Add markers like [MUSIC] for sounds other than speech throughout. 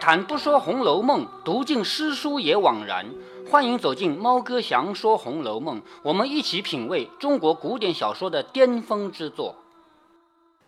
谈不说《红楼梦》，读尽诗书也枉然。欢迎走进猫哥祥说《红楼梦》，我们一起品味中国古典小说的巅峰之作。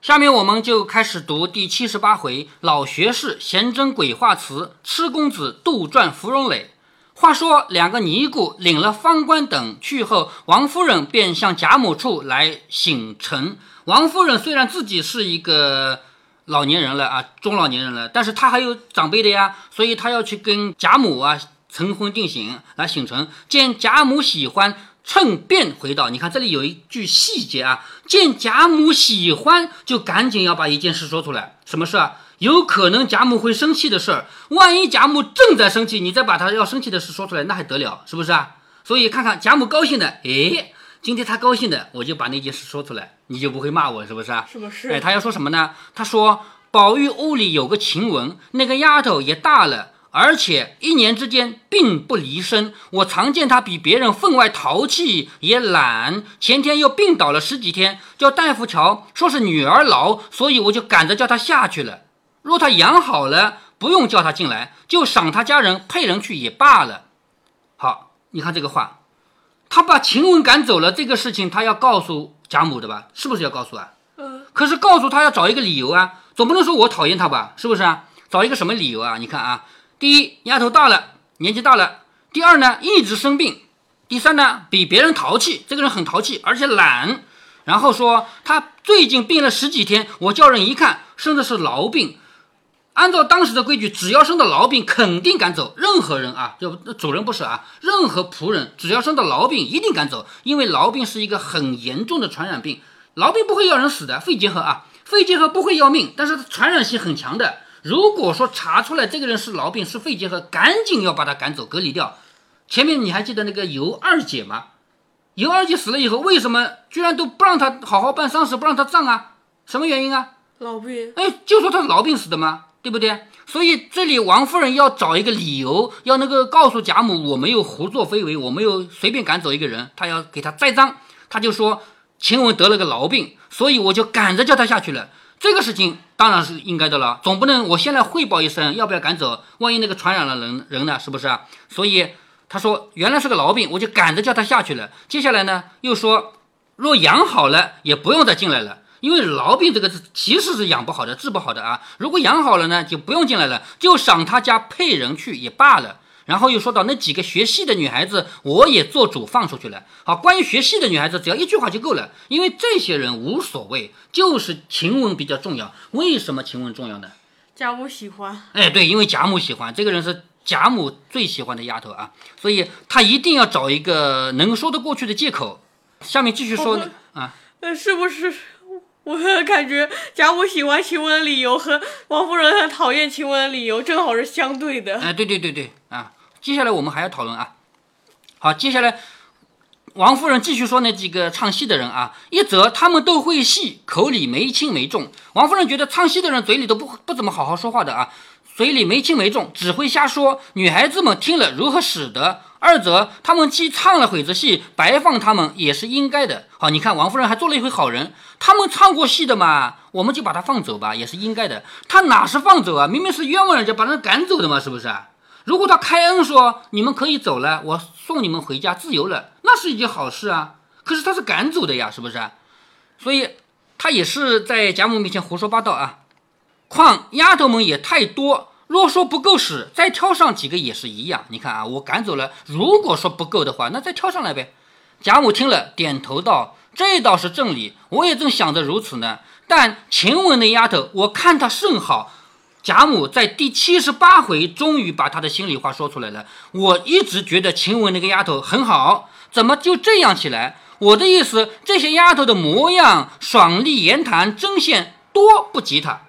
下面我们就开始读第七十八回：老学士闲征鬼话词，痴公子杜撰芙蓉蕾。话说两个尼姑领了方官等去后，王夫人便向贾母处来请陈。王夫人虽然自己是一个老年人了啊，中老年人了，但是他还有长辈的呀，所以他要去跟贾母啊成婚定亲来请陈。见贾母喜欢，趁便回到：“你看这里有一句细节啊，见贾母喜欢，就赶紧要把一件事说出来。什么事啊？有可能贾母会生气的事儿。万一贾母正在生气，你再把她要生气的事说出来，那还得了？是不是啊？所以看看贾母高兴的，诶，今天他高兴的，我就把那件事说出来，你就不会骂我，是不是啊？是不是？哎，他要说什么呢？他说宝玉屋里有个晴雯，那个丫头也大了，而且一年之间并不离身。我常见她比别人分外淘气，也懒。前天又病倒了十几天，叫大夫瞧，说是女儿痨，所以我就赶着叫她下去了。若她养好了，不用叫她进来，就赏她家人配人去也罢了。好，你看这个话。他把晴雯赶走了，这个事情他要告诉贾母的吧？是不是要告诉啊？嗯，可是告诉他要找一个理由啊，总不能说我讨厌他吧？是不是啊？找一个什么理由啊？你看啊，第一，丫头大了，年纪大了；第二呢，一直生病；第三呢，比别人淘气，这个人很淘气，而且懒。然后说他最近病了十几天，我叫人一看，生的是痨病。按照当时的规矩，只要生的痨病，肯定赶走。任何人啊，就主人不是啊，任何仆人只要生的痨病，一定赶走，因为痨病是一个很严重的传染病。痨病不会要人死的，肺结核啊，肺结核不会要命，但是传染性很强的。如果说查出来这个人是痨病，是肺结核，赶紧要把他赶走，隔离掉。前面你还记得那个尤二姐吗？尤二姐死了以后，为什么居然都不让她好好办丧事，不让她葬啊？什么原因啊？痨病。哎，就说她是痨病死的吗？对不对？所以这里王夫人要找一个理由，要那个告诉贾母，我没有胡作非为，我没有随便赶走一个人，她要给他栽赃。她就说晴雯得了个痨病，所以我就赶着叫她下去了。这个事情当然是应该的了，总不能我先来汇报一声，要不要赶走？万一那个传染了人人呢？是不是啊？所以她说原来是个痨病，我就赶着叫她下去了。接下来呢，又说若养好了，也不用再进来了。因为痨病这个是其实是养不好的，治不好的啊。如果养好了呢，就不用进来了，就赏他家配人去也罢了。然后又说到那几个学戏的女孩子，我也做主放出去了。好，关于学戏的女孩子，只要一句话就够了，因为这些人无所谓，就是晴雯比较重要。为什么晴雯重要呢？贾母喜欢。哎，对，因为贾母喜欢这个人是贾母最喜欢的丫头啊，所以她一定要找一个能说得过去的借口。下面继续说啊，那是不是？我感觉贾母喜欢晴雯的理由和王夫人很讨厌晴雯的理由正好是相对的。哎，对对对对啊！接下来我们还要讨论啊。好，接下来王夫人继续说那几个唱戏的人啊，一则他们都会戏，口里没轻没重。王夫人觉得唱戏的人嘴里都不不怎么好好说话的啊，嘴里没轻没重，只会瞎说。女孩子们听了如何使得？二则他们既唱了会子戏，白放他们也是应该的。好，你看王夫人还做了一回好人，他们唱过戏的嘛，我们就把他放走吧，也是应该的。他哪是放走啊？明明是冤枉人家把人赶走的嘛，是不是？如果他开恩说你们可以走了，我送你们回家自由了，那是一件好事啊。可是他是赶走的呀，是不是？所以他也是在贾母面前胡说八道啊。况丫头们也太多。若说不够使，再挑上几个也是一样。你看啊，我赶走了。如果说不够的话，那再挑上来呗。贾母听了，点头道：“这倒是正理，我也正想着如此呢。但晴雯那丫头，我看她甚好。”贾母在第七十八回终于把她的心里话说出来了。我一直觉得晴雯那个丫头很好，怎么就这样起来？我的意思，这些丫头的模样、爽利言谈、针线多不及她。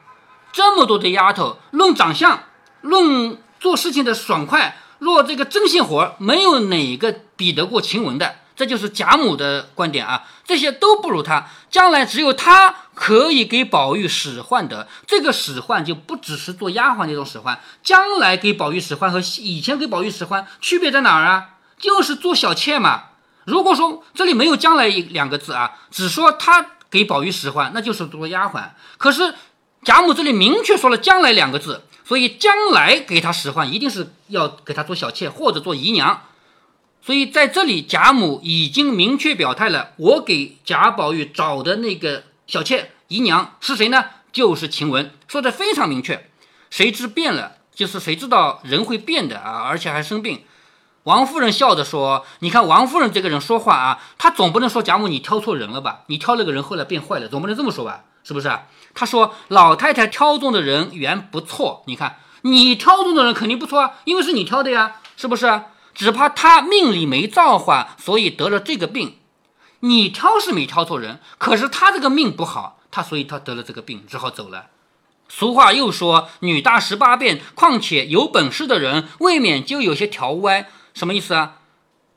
这么多的丫头，论长相。论做事情的爽快，若这个针线活没有哪个比得过晴雯的，这就是贾母的观点啊。这些都不如她，将来只有她可以给宝玉使唤的。这个使唤就不只是做丫鬟那种使唤，将来给宝玉使唤和以前给宝玉使唤区别在哪儿啊？就是做小妾嘛。如果说这里没有“将来”两个字啊，只说她给宝玉使唤，那就是做丫鬟。可是贾母这里明确说了“将来”两个字。所以将来给他使唤，一定是要给他做小妾或者做姨娘。所以在这里，贾母已经明确表态了，我给贾宝玉找的那个小妾姨娘是谁呢？就是晴雯，说的非常明确。谁知变了，就是谁知道人会变的啊，而且还生病。王夫人笑着说：“你看王夫人这个人说话啊，她总不能说贾母你挑错人了吧？你挑了个人后来变坏了，总不能这么说吧？是不是？”她说：“老太太挑中的人缘不错，你看你挑中的人肯定不错啊，因为是你挑的呀，是不是？只怕他命里没造化，所以得了这个病。你挑是没挑错人，可是他这个命不好，他所以他得了这个病，只好走了。俗话又说‘女大十八变’，况且有本事的人未免就有些条歪。”什么意思啊？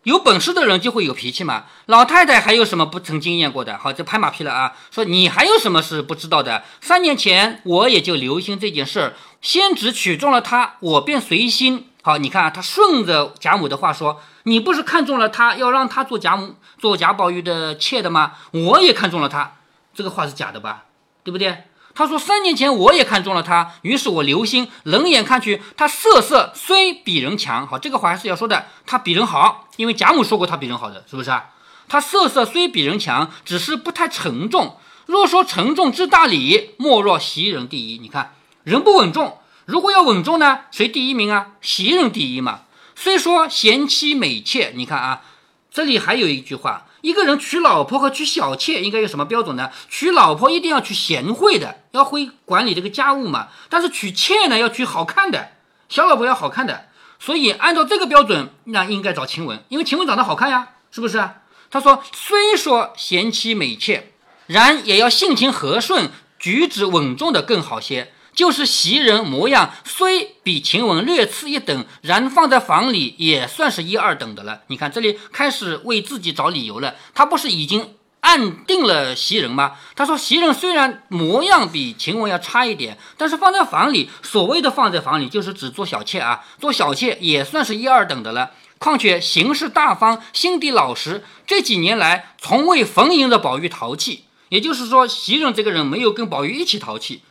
有本事的人就会有脾气嘛。老太太还有什么不曾经验过的？好，这拍马屁了啊！说你还有什么是不知道的？三年前我也就留心这件事儿，先只取中了他，我便随心。好，你看啊，他顺着贾母的话说，你不是看中了他，要让他做贾母、做贾宝玉的妾的吗？我也看中了他，这个话是假的吧？对不对？他说：“三年前我也看中了他，于是我留心，冷眼看去，他色色虽比人强，好，这个话还是要说的，他比人好，因为贾母说过他比人好的，是不是啊？他色色虽比人强，只是不太沉重。若说沉重之大礼，莫若袭人第一。你看，人不稳重，如果要稳重呢，谁第一名啊？袭人第一嘛。虽说贤妻美妾，你看啊，这里还有一句话。”一个人娶老婆和娶小妾应该有什么标准呢？娶老婆一定要娶贤惠的，要会管理这个家务嘛。但是娶妾呢，要娶好看的，小老婆要好看的。所以按照这个标准，那应该找晴雯，因为晴雯长得好看呀，是不是？他说，虽说贤妻美妾，然也要性情和顺，举止稳重的更好些。就是袭人模样，虽比晴雯略次一等，然放在房里也算是一二等的了。你看这里开始为自己找理由了，他不是已经暗定了袭人吗？他说袭人虽然模样比晴雯要差一点，但是放在房里，所谓的放在房里就是指做小妾啊，做小妾也算是一二等的了。况且行事大方，心地老实，这几年来从未逢迎着宝玉淘气，也就是说袭人这个人没有跟宝玉一起淘气。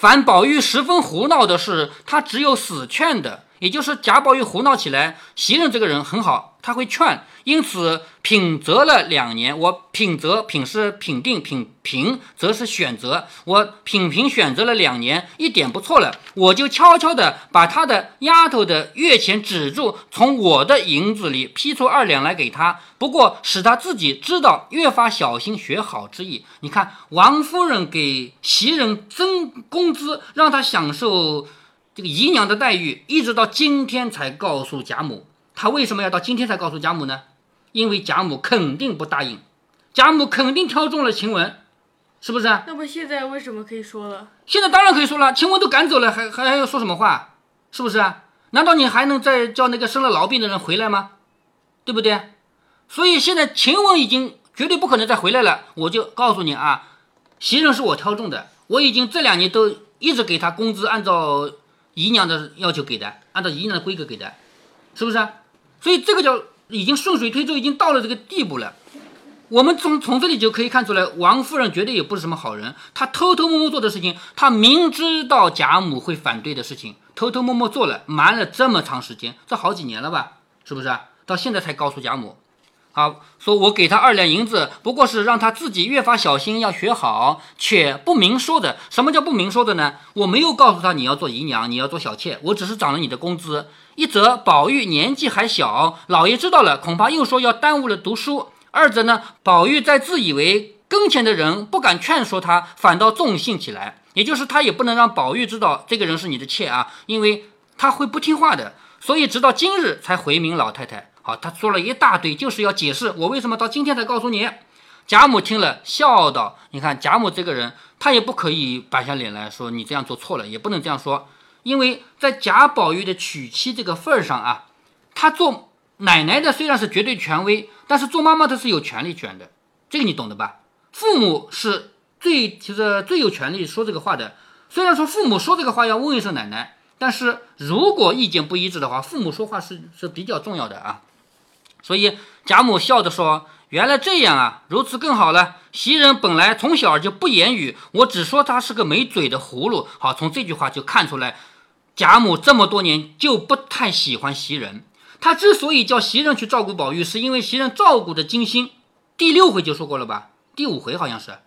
凡宝玉十分胡闹的事，他只有死劝的，也就是贾宝玉胡闹起来，袭人这个人很好，他会劝。因此品择了两年，我品择品是品定，品评则是选择。我品评选择了两年，一点不错了，我就悄悄的把他的丫头的月钱止住，从我的银子里批出二两来给他。不过使他自己知道，越发小心学好之意。你看，王夫人给袭人增工资，让他享受这个姨娘的待遇，一直到今天才告诉贾母。他为什么要到今天才告诉贾母呢？因为贾母肯定不答应，贾母肯定挑中了晴雯，是不是？那不现在为什么可以说了？现在当然可以说了，晴雯都赶走了，还还还要说什么话？是不是？难道你还能再叫那个生了痨病的人回来吗？对不对？所以现在晴雯已经绝对不可能再回来了。我就告诉你啊，袭人是我挑中的，我已经这两年都一直给她工资，按照姨娘的要求给的，按照姨娘的规格给的，是不是？所以这个叫。已经顺水推舟，已经到了这个地步了。我们从从这里就可以看出来，王夫人绝对也不是什么好人。她偷偷摸摸做的事情，她明知道贾母会反对的事情，偷偷摸摸做了，瞒了这么长时间，这好几年了吧？是不是？到现在才告诉贾母，啊说我给他二两银子，不过是让他自己越发小心，要学好，且不明说的。什么叫不明说的呢？我没有告诉他你要做姨娘，你要做小妾，我只是涨了你的工资。一则宝玉年纪还小，老爷知道了，恐怕又说要耽误了读书；二则呢，宝玉在自以为跟前的人不敢劝说他，反倒纵性起来。也就是他也不能让宝玉知道这个人是你的妾啊，因为他会不听话的。所以直到今日才回明老太太。好，他说了一大堆，就是要解释我为什么到今天才告诉你。贾母听了，笑道：“你看贾母这个人，他也不可以板下脸来说你这样做错了，也不能这样说。”因为在贾宝玉的娶妻这个份儿上啊，他做奶奶的虽然是绝对权威，但是做妈妈的是有权利权的，这个你懂的吧？父母是最其实最有权利说这个话的。虽然说父母说这个话要问一声奶奶，但是如果意见不一致的话，父母说话是是比较重要的啊。所以贾母笑着说：“原来这样啊，如此更好了。袭人本来从小就不言语，我只说他是个没嘴的葫芦。好，从这句话就看出来。”贾母这么多年就不太喜欢袭人。她之所以叫袭人去照顾宝玉，是因为袭人照顾的精心。第六回就说过了吧？第五回好像是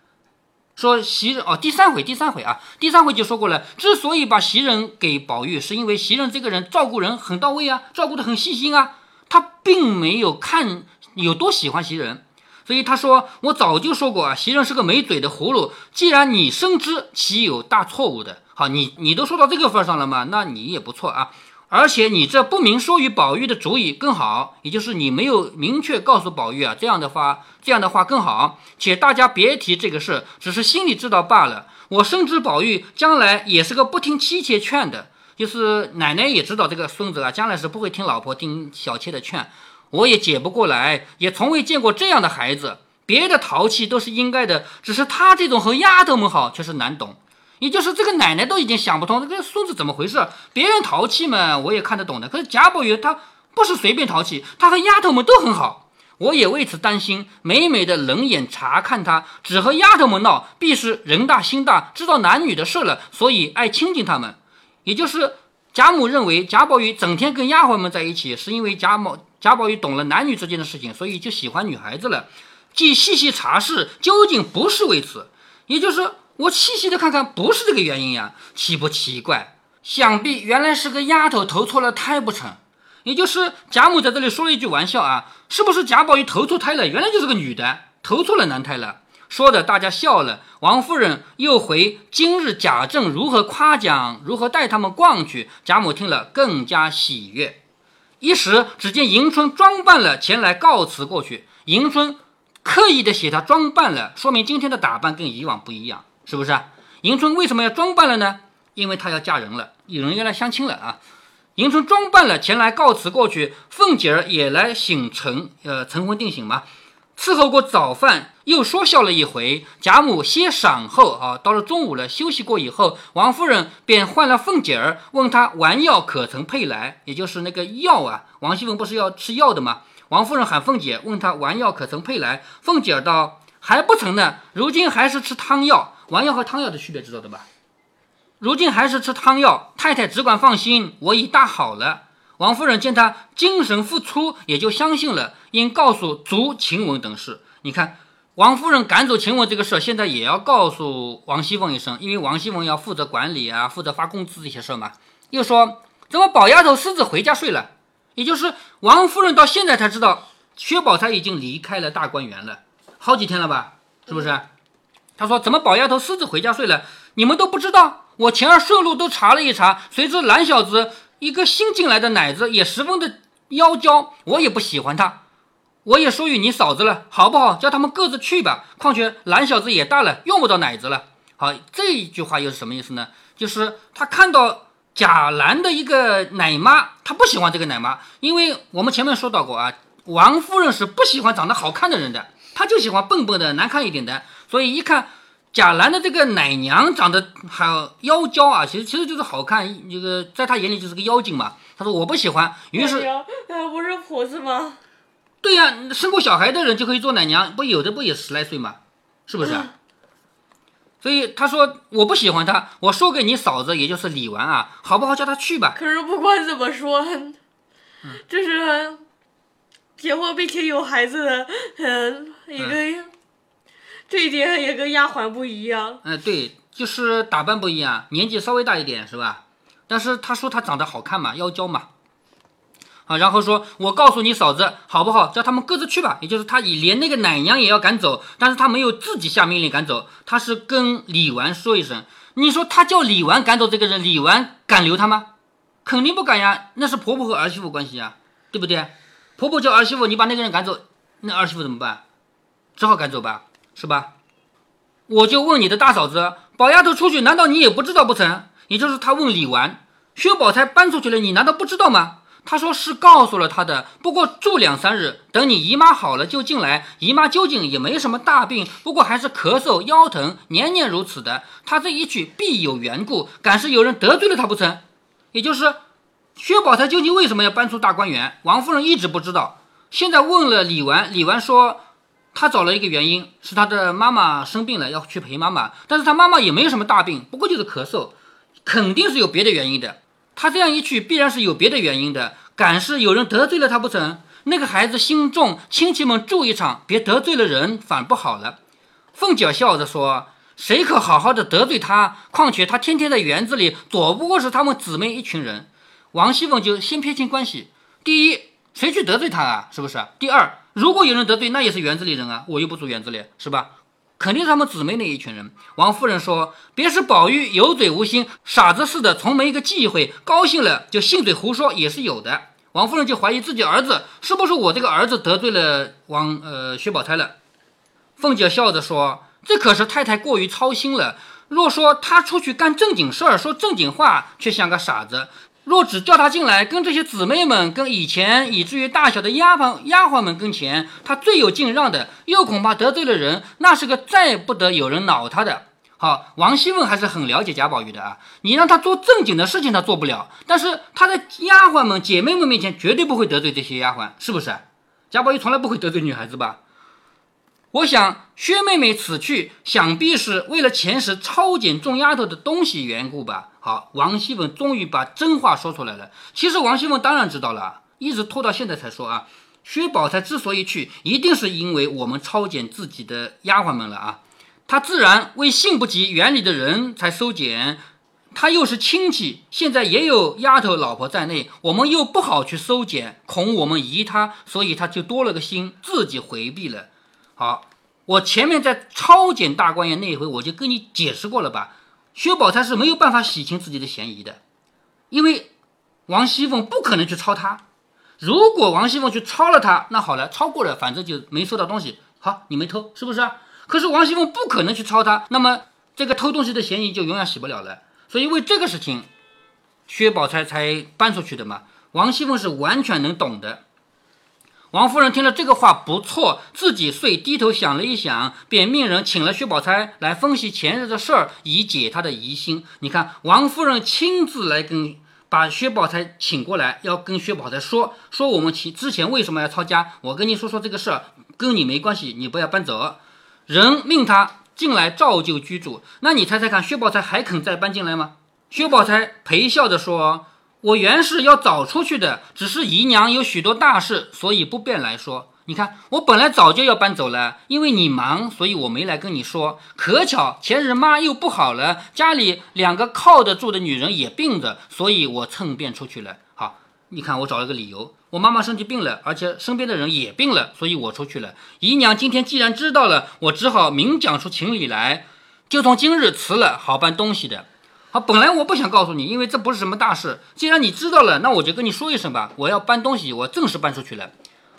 说袭人哦，第三回第三回啊，第三回就说过了。之所以把袭人给宝玉，是因为袭人这个人照顾人很到位啊，照顾的很细心啊。他并没有看有多喜欢袭人。所以他说：“我早就说过啊，袭人是个没嘴的葫芦。既然你深知，其有大错误的？好，你你都说到这个份上了嘛，那你也不错啊。而且你这不明说与宝玉的主意更好，也就是你没有明确告诉宝玉啊，这样的话，这样的话更好。且大家别提这个事，只是心里知道罢了。我深知宝玉将来也是个不听妻妾劝的，就是奶奶也知道这个孙子啊，将来是不会听老婆听小妾的劝。”我也解不过来，也从未见过这样的孩子。别的淘气都是应该的，只是他这种和丫头们好却是难懂。也就是这个奶奶都已经想不通这个孙子怎么回事。别人淘气嘛，我也看得懂的。可是贾宝玉他不是随便淘气，他和丫头们都很好。我也为此担心，每每的冷眼查看他，只和丫头们闹，必是人大心大，知道男女的事了，所以爱亲近他们。也就是贾母认为贾宝玉整天跟丫鬟们在一起，是因为贾母。贾宝玉懂了男女之间的事情，所以就喜欢女孩子了。既细细查视，究竟不是为此，也就是我细细的看看，不是这个原因呀，奇不奇怪？想必原来是个丫头投错了胎不成？也就是贾母在这里说了一句玩笑啊，是不是贾宝玉投错胎了？原来就是个女的，投错了男胎了。说的大家笑了。王夫人又回今日贾政如何夸奖，如何带他们逛去。贾母听了更加喜悦。一时，只见迎春装扮了前来告辞过去。迎春刻意的写她装扮了，说明今天的打扮跟以往不一样，是不是？迎春为什么要装扮了呢？因为她要嫁人了，有人要来相亲了啊！迎春装扮了前来告辞过去，凤姐儿也来醒晨，呃，晨昏定省嘛。伺候过早饭，又说笑了一回。贾母歇晌后，啊，到了中午了，休息过以后，王夫人便唤了凤姐儿，问她丸药可曾配来，也就是那个药啊。王熙凤不是要吃药的吗？王夫人喊凤姐，问她丸药可曾配来。凤姐儿道：“还不曾呢，如今还是吃汤药。丸药和汤药的区别知道的吧？如今还是吃汤药。太太只管放心，我已大好了。”王夫人见他精神复出，也就相信了，应告诉足晴雯等事。你看，王夫人赶走晴雯这个事儿，现在也要告诉王熙凤一声，因为王熙凤要负责管理啊，负责发工资这些事儿嘛。又说怎么宝丫头私自回家睡了？也就是王夫人到现在才知道，薛宝钗已经离开了大观园了，好几天了吧？是不是？她说怎么宝丫头私自回家睡了？你们都不知道？我前儿顺路都查了一查，谁知懒小子。一个新进来的奶子也十分的妖娇，我也不喜欢他，我也说与你嫂子了，好不好？叫他们各自去吧。况且懒小子也大了，用不着奶子了。好，这一句话又是什么意思呢？就是他看到贾兰的一个奶妈，他不喜欢这个奶妈，因为我们前面说到过啊，王夫人是不喜欢长得好看的人的，她就喜欢笨笨的、难看一点的，所以一看。贾兰的这个奶娘长得好妖娇啊，其实其实就是好看，这个在他眼里就是个妖精嘛。他说我不喜欢，于是那 [LAUGHS] 不是婆子吗？对呀，生过小孩的人就可以做奶娘，不有的不也十来岁吗？是不是？所以他说我不喜欢他，我说给你嫂子，也就是李纨啊，好不好叫他去吧？可是不管怎么说，这是结婚并且有孩子的，嗯，一个。这一点也跟丫鬟不一样。嗯，对，就是打扮不一样，年纪稍微大一点是吧？但是他说他长得好看嘛，妖娇嘛。啊，然后说我告诉你嫂子好不好？叫他们各自去吧。也就是他以连那个奶娘也要赶走，但是他没有自己下命令赶走，他是跟李纨说一声。你说他叫李纨赶走这个人，李纨敢留他吗？肯定不敢呀，那是婆婆和儿媳妇关系呀，对不对？婆婆叫儿媳妇，你把那个人赶走，那儿媳妇怎么办？只好赶走吧。是吧？我就问你的大嫂子，宝丫头出去，难道你也不知道不成？也就是他问李纨，薛宝钗搬出去了，你难道不知道吗？他说是告诉了他的，不过住两三日，等你姨妈好了就进来。姨妈究竟也没什么大病，不过还是咳嗽、腰疼，年年如此的。他这一去必有缘故，敢是有人得罪了他不成？也就是薛宝钗究竟为什么要搬出大观园？王夫人一直不知道，现在问了李纨，李纨说。他找了一个原因，是他的妈妈生病了，要去陪妈妈。但是他妈妈也没有什么大病，不过就是咳嗽，肯定是有别的原因的。他这样一去，必然是有别的原因的，敢是有人得罪了他不成？那个孩子心重，亲戚们住一场，别得罪了人，反不好了。凤姐笑着说：“谁可好好的得罪他？况且他天天在园子里，躲不过是他们姊妹一群人。”王熙凤就先撇清关系。第一，谁去得罪他啊？是不是？第二，如果有人得罪，那也是园子里人啊，我又不住园子里，是吧？肯定是他们姊妹那一群人。王夫人说：“别是宝玉有嘴无心，傻子似的，从没一个忌讳，高兴了就信嘴胡说，也是有的。”王夫人就怀疑自己儿子是不是我这个儿子得罪了王呃薛宝钗了。凤姐笑着说：“这可是太太过于操心了。若说他出去干正经事儿，说正经话，却像个傻子；若只叫他进来，跟这些姊妹们，跟以前以至于大小的丫鬟丫鬟们跟前，他最有敬让的，又恐怕得罪了人，那是个再不得有人恼他的。”好，王熙凤还是很了解贾宝玉的啊。你让他做正经的事情，他做不了；但是他在丫鬟们、姐妹们面前，绝对不会得罪这些丫鬟，是不是？贾宝玉从来不会得罪女孩子吧？我想薛妹妹此去，想必是为了前时抄检众丫头的东西缘故吧。好，王熙凤终于把真话说出来了。其实王熙凤当然知道了，一直拖到现在才说啊。薛宝钗之所以去，一定是因为我们抄检自己的丫鬟们了啊。他自然为信不及园里的人才收减，他又是亲戚，现在也有丫头老婆在内，我们又不好去收检，恐我们疑他，所以他就多了个心，自己回避了。好，我前面在抄检大观园那一回，我就跟你解释过了吧？薛宝钗是没有办法洗清自己的嫌疑的，因为王熙凤不可能去抄他。如果王熙凤去抄了他，那好了，抄过了，反正就没收到东西。好，你没偷，是不是？可是王熙凤不可能去抄他，那么这个偷东西的嫌疑就永远洗不了了。所以为这个事情，薛宝钗才搬出去的嘛。王熙凤是完全能懂的。王夫人听了这个话不错，自己遂低头想了一想，便命人请了薛宝钗来分析前日的事儿，以解她的疑心。你看，王夫人亲自来跟把薛宝钗请过来，要跟薛宝钗说说我们其之前为什么要抄家。我跟你说说这个事儿，跟你没关系，你不要搬走。人命他进来照旧居住，那你猜猜看，薛宝钗还肯再搬进来吗？薛宝钗陪笑着说：“我原是要早出去的，只是姨娘有许多大事，所以不便来说。你看，我本来早就要搬走了，因为你忙，所以我没来跟你说。可巧前日妈又不好了，家里两个靠得住的女人也病着，所以我趁便出去了。好，你看我找了个理由。”我妈妈身体病了，而且身边的人也病了，所以我出去了。姨娘今天既然知道了，我只好明讲出情理来，就从今日辞了，好搬东西的。好，本来我不想告诉你，因为这不是什么大事。既然你知道了，那我就跟你说一声吧。我要搬东西，我正式搬出去了。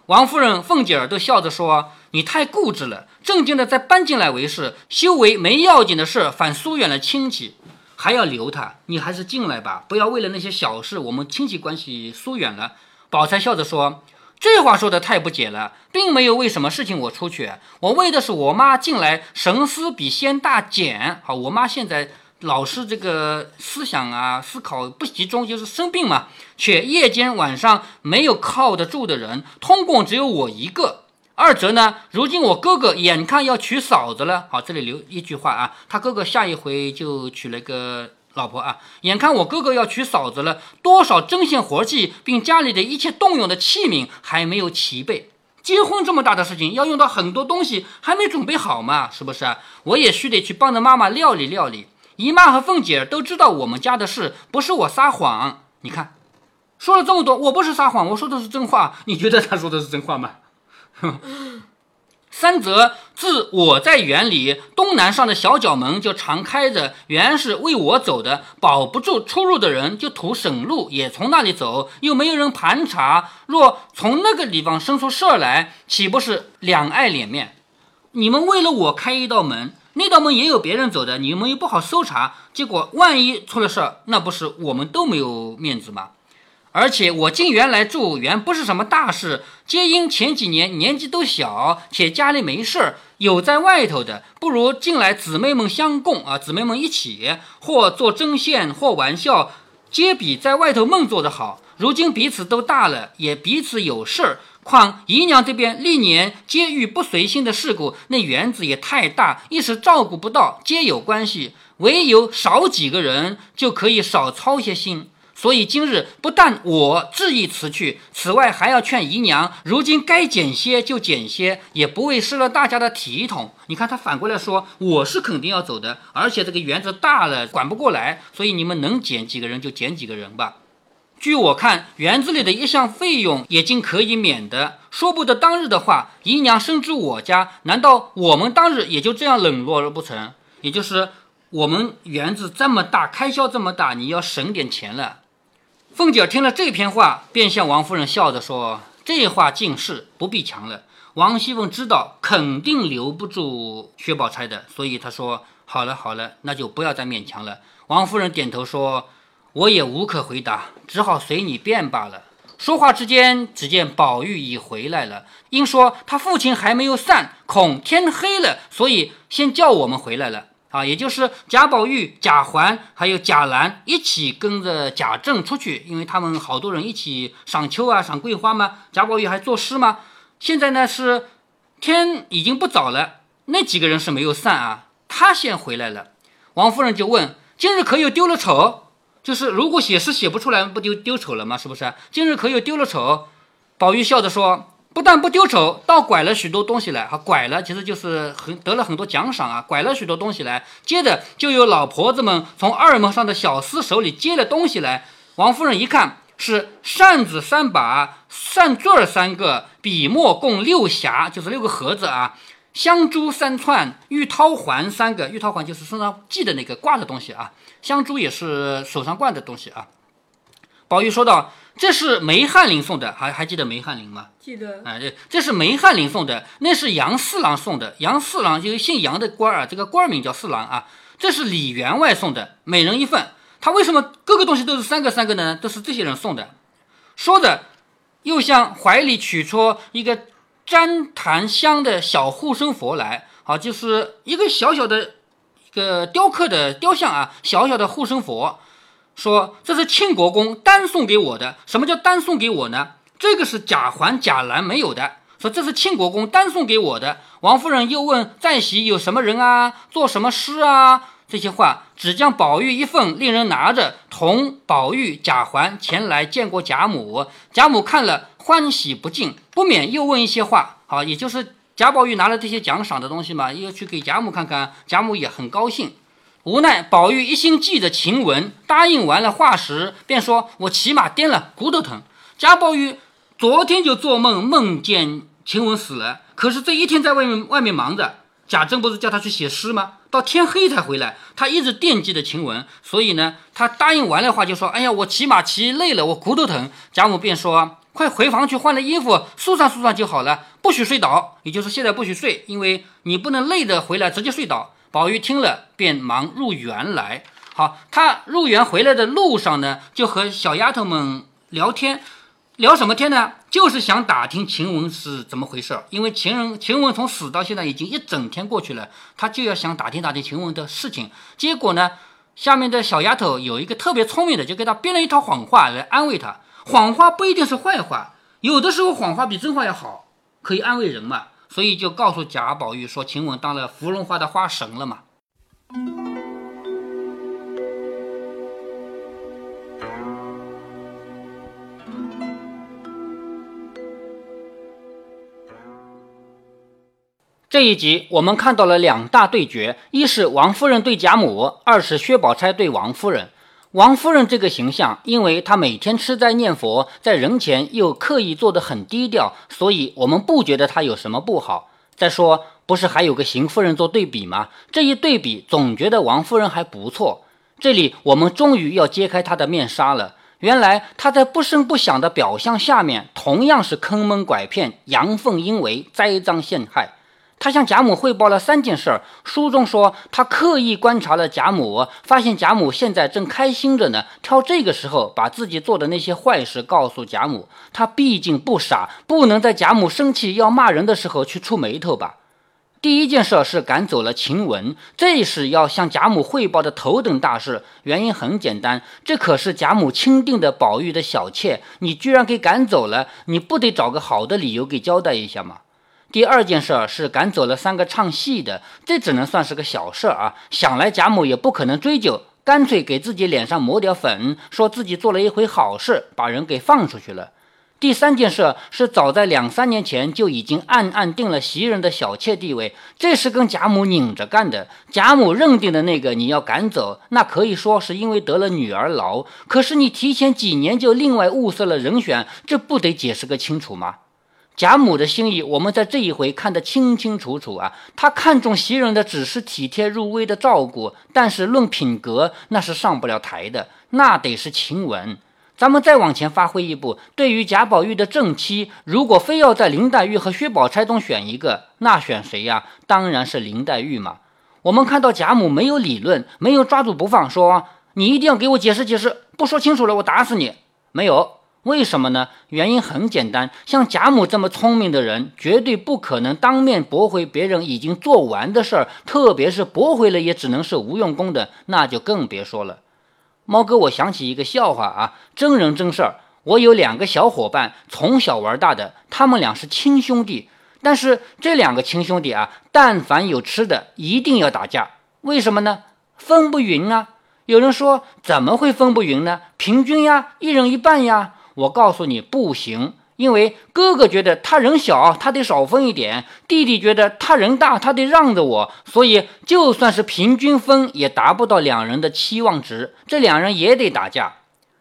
王夫人、凤姐儿都笑着说：“你太固执了，正经的再搬进来为是，修为没要紧的事，反疏远了亲戚，还要留他。你还是进来吧，不要为了那些小事，我们亲戚关系疏远了。”宝钗笑着说：“这话说的太不解了，并没有为什么事情我出去，我为的是我妈进来神思比先大减。好，我妈现在老是这个思想啊思考不集中，就是生病嘛，却夜间晚上没有靠得住的人，通共只有我一个。二则呢，如今我哥哥眼看要娶嫂子了，好，这里留一句话啊，他哥哥下一回就娶了个。”老婆啊，眼看我哥哥要娶嫂子了，多少针线活计，并家里的一切动用的器皿还没有齐备。结婚这么大的事情，要用到很多东西，还没准备好嘛，是不是？我也须得去帮着妈妈料理料理。姨妈和凤姐都知道我们家的事，不是我撒谎。你看，说了这么多，我不是撒谎，我说的是真话。你觉得他说的是真话吗？[LAUGHS] 三则自我在园里东南上的小角门就常开着，原是为我走的，保不住出入的人就图省路，也从那里走，又没有人盘查。若从那个地方生出事儿来，岂不是两碍脸面？你们为了我开一道门，那道门也有别人走的，你们又不好搜查，结果万一出了事儿，那不是我们都没有面子吗？而且我进园来住，原不是什么大事，皆因前几年年纪都小，且家里没事儿，有在外头的，不如进来姊妹们相共啊，姊妹们一起，或做针线，或玩笑，皆比在外头梦做的好。如今彼此都大了，也彼此有事儿，况姨娘这边历年皆遇不随心的事故，那园子也太大，一时照顾不到，皆有关系，唯有少几个人就可以少操些心。所以今日不但我执意辞去，此外还要劝姨娘，如今该减些就减些，也不为失了大家的体统。你看他反过来说，我是肯定要走的，而且这个园子大了，管不过来，所以你们能减几个人就减几个人吧。据我看，园子里的一项费用也尽可以免的。说不得当日的话，姨娘深知我家，难道我们当日也就这样冷落了不成？也就是我们园子这么大，开销这么大，你要省点钱了。凤姐听了这篇话，便向王夫人笑着说：“这话尽是，不必强了。”王熙凤知道肯定留不住薛宝钗的，所以她说：“好了好了，那就不要再勉强了。”王夫人点头说。我也无可回答，只好随你便罢了。说话之间，只见宝玉已回来了。因说他父亲还没有散，恐天黑了，所以先叫我们回来了。啊，也就是贾宝玉、贾环还有贾兰一起跟着贾政出去，因为他们好多人一起赏秋啊、赏桂花嘛。贾宝玉还作诗嘛。现在呢是天已经不早了，那几个人是没有散啊，他先回来了。王夫人就问：今日可有丢了丑？就是如果写诗写不出来，不丢丢丑了吗？是不是？今日可有丢了丑？宝玉笑着说：“不但不丢丑，倒拐了许多东西来。哈，拐了其实就是很得了很多奖赏啊，拐了许多东西来。接着就有老婆子们从二门上的小厮手里接了东西来。王夫人一看，是扇子三把，扇坠三个，笔墨共六匣，就是六个盒子啊。”香珠三串，玉绦环三个，玉绦环就是身上系的那个挂的东西啊，香珠也是手上挂的东西啊。宝玉说道：“这是梅翰林送的，还还记得梅翰林吗？记得。哎，这这是梅翰林送的，那是杨四郎送的。杨四郎就是姓杨的官儿啊，这个官名叫四郎啊。这是李员外送的，每人一份。他为什么各个东西都是三个三个呢？都是这些人送的。说着，又向怀里取出一个。旃檀香的小护身佛来，啊，就是一个小小的一个雕刻的雕像啊，小小的护身佛，说这是庆国公单送给我的。什么叫单送给我呢？这个是贾环、贾兰没有的。说这是庆国公单送给我的。王夫人又问在席有什么人啊，做什么诗啊？这些话只将宝玉一份，令人拿着，同宝玉、贾环前来见过贾母。贾母看了。欢喜不尽，不免又问一些话。好，也就是贾宝玉拿了这些奖赏的东西嘛，又去给贾母看看，贾母也很高兴。无奈宝玉一心记着晴雯，答应完了话时，便说：“我骑马颠了，骨头疼。”贾宝玉昨天就做梦，梦见晴雯死了，可是这一天在外面外面忙着。贾政不是叫他去写诗吗？到天黑才回来，他一直惦记着晴雯，所以呢，他答应完了话就说：“哎呀，我骑马骑累了，我骨头疼。”贾母便说。快回房去换了衣服，梳上梳上就好了，不许睡倒。也就是现在不许睡，因为你不能累的回来直接睡倒。宝玉听了，便忙入园来。好，他入园回来的路上呢，就和小丫头们聊天，聊什么天呢？就是想打听晴雯是怎么回事。因为晴人晴雯从死到现在已经一整天过去了，他就要想打听打听晴雯的事情。结果呢，下面的小丫头有一个特别聪明的，就给他编了一套谎话来安慰他。谎话不一定是坏话，有的时候谎话比真话要好，可以安慰人嘛。所以就告诉贾宝玉说，晴雯当了芙蓉花的花神了嘛。这一集我们看到了两大对决，一是王夫人对贾母，二是薛宝钗对王夫人。王夫人这个形象，因为她每天吃斋念佛，在人前又刻意做得很低调，所以我们不觉得她有什么不好。再说，不是还有个邢夫人做对比吗？这一对比，总觉得王夫人还不错。这里我们终于要揭开她的面纱了。原来她在不声不响的表象下面，同样是坑蒙拐骗、阳奉阴违、栽赃陷害。他向贾母汇报了三件事儿。书中说，他刻意观察了贾母，发现贾母现在正开心着呢，挑这个时候把自己做的那些坏事告诉贾母。他毕竟不傻，不能在贾母生气要骂人的时候去触眉头吧。第一件事是赶走了晴雯，这是要向贾母汇报的头等大事。原因很简单，这可是贾母钦定的宝玉的小妾，你居然给赶走了，你不得找个好的理由给交代一下吗？第二件事是赶走了三个唱戏的，这只能算是个小事儿啊。想来贾母也不可能追究，干脆给自己脸上抹点粉，说自己做了一回好事，把人给放出去了。第三件事是早在两三年前就已经暗暗定了袭人的小妾地位，这是跟贾母拧着干的。贾母认定的那个你要赶走，那可以说是因为得了女儿痨。可是你提前几年就另外物色了人选，这不得解释个清楚吗？贾母的心意，我们在这一回看得清清楚楚啊。她看中袭人的只是体贴入微的照顾，但是论品格，那是上不了台的，那得是晴雯。咱们再往前发挥一步，对于贾宝玉的正妻，如果非要在林黛玉和薛宝钗中选一个，那选谁呀？当然是林黛玉嘛。我们看到贾母没有理论，没有抓住不放，说你一定要给我解释解释，不说清楚了我打死你。没有，为什么呢？原因很简单，像贾母这么聪明的人，绝对不可能当面驳回别人已经做完的事儿，特别是驳回了也只能是无用功的，那就更别说了。猫哥，我想起一个笑话啊，真人真事儿。我有两个小伙伴，从小玩大的，他们俩是亲兄弟。但是这两个亲兄弟啊，但凡有吃的，一定要打架。为什么呢？分不匀啊。有人说，怎么会分不匀呢？平均呀，一人一半呀。我告诉你，不行。因为哥哥觉得他人小，他得少分一点；弟弟觉得他人大，他得让着我。所以就算是平均分，也达不到两人的期望值。这两人也得打架。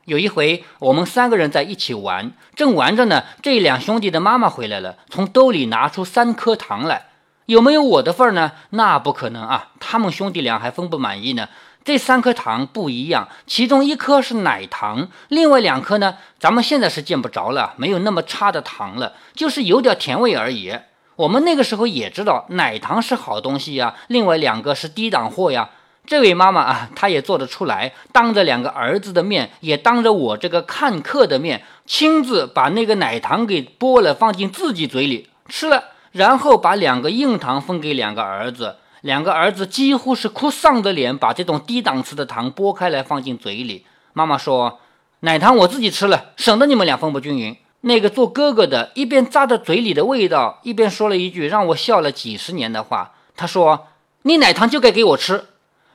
有一回，我们三个人在一起玩，正玩着呢，这两兄弟的妈妈回来了，从兜里拿出三颗糖来。有没有我的份儿呢？那不可能啊！他们兄弟俩还分不满意呢。这三颗糖不一样，其中一颗是奶糖，另外两颗呢，咱们现在是见不着了，没有那么差的糖了，就是有点甜味而已。我们那个时候也知道奶糖是好东西呀，另外两个是低档货呀。这位妈妈啊，她也做得出来，当着两个儿子的面，也当着我这个看客的面，亲自把那个奶糖给剥了，放进自己嘴里吃了，然后把两个硬糖分给两个儿子。两个儿子几乎是哭丧着脸，把这种低档次的糖剥开来放进嘴里。妈妈说：“奶糖我自己吃了，省得你们俩分不均匀。”那个做哥哥的一边咂着嘴里的味道，一边说了一句让我笑了几十年的话：“他说你奶糖就该给我吃。”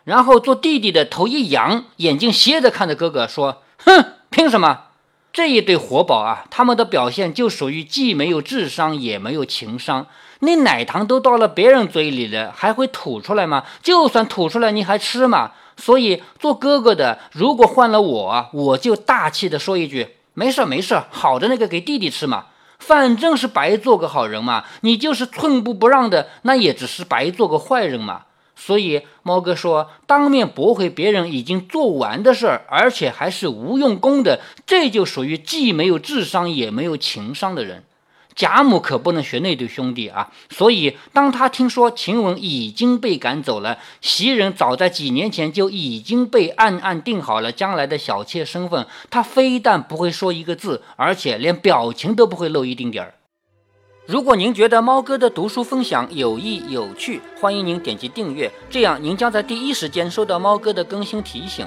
然后做弟弟的头一扬，眼睛斜着看着哥哥说：“哼，凭什么？”这一对活宝啊，他们的表现就属于既没有智商也没有情商。你奶糖都到了别人嘴里了，还会吐出来吗？就算吐出来，你还吃吗？所以做哥哥的，如果换了我，我就大气的说一句：没事没事，好的那个给弟弟吃嘛，反正是白做个好人嘛。你就是寸步不让的，那也只是白做个坏人嘛。所以猫哥说，当面驳回别人已经做完的事儿，而且还是无用功的，这就属于既没有智商也没有情商的人。贾母可不能学那对兄弟啊！所以，当他听说晴雯已经被赶走了，袭人早在几年前就已经被暗暗定好了将来的小妾身份，他非但不会说一个字，而且连表情都不会露一丁点儿。如果您觉得猫哥的读书分享有益有趣，欢迎您点击订阅，这样您将在第一时间收到猫哥的更新提醒。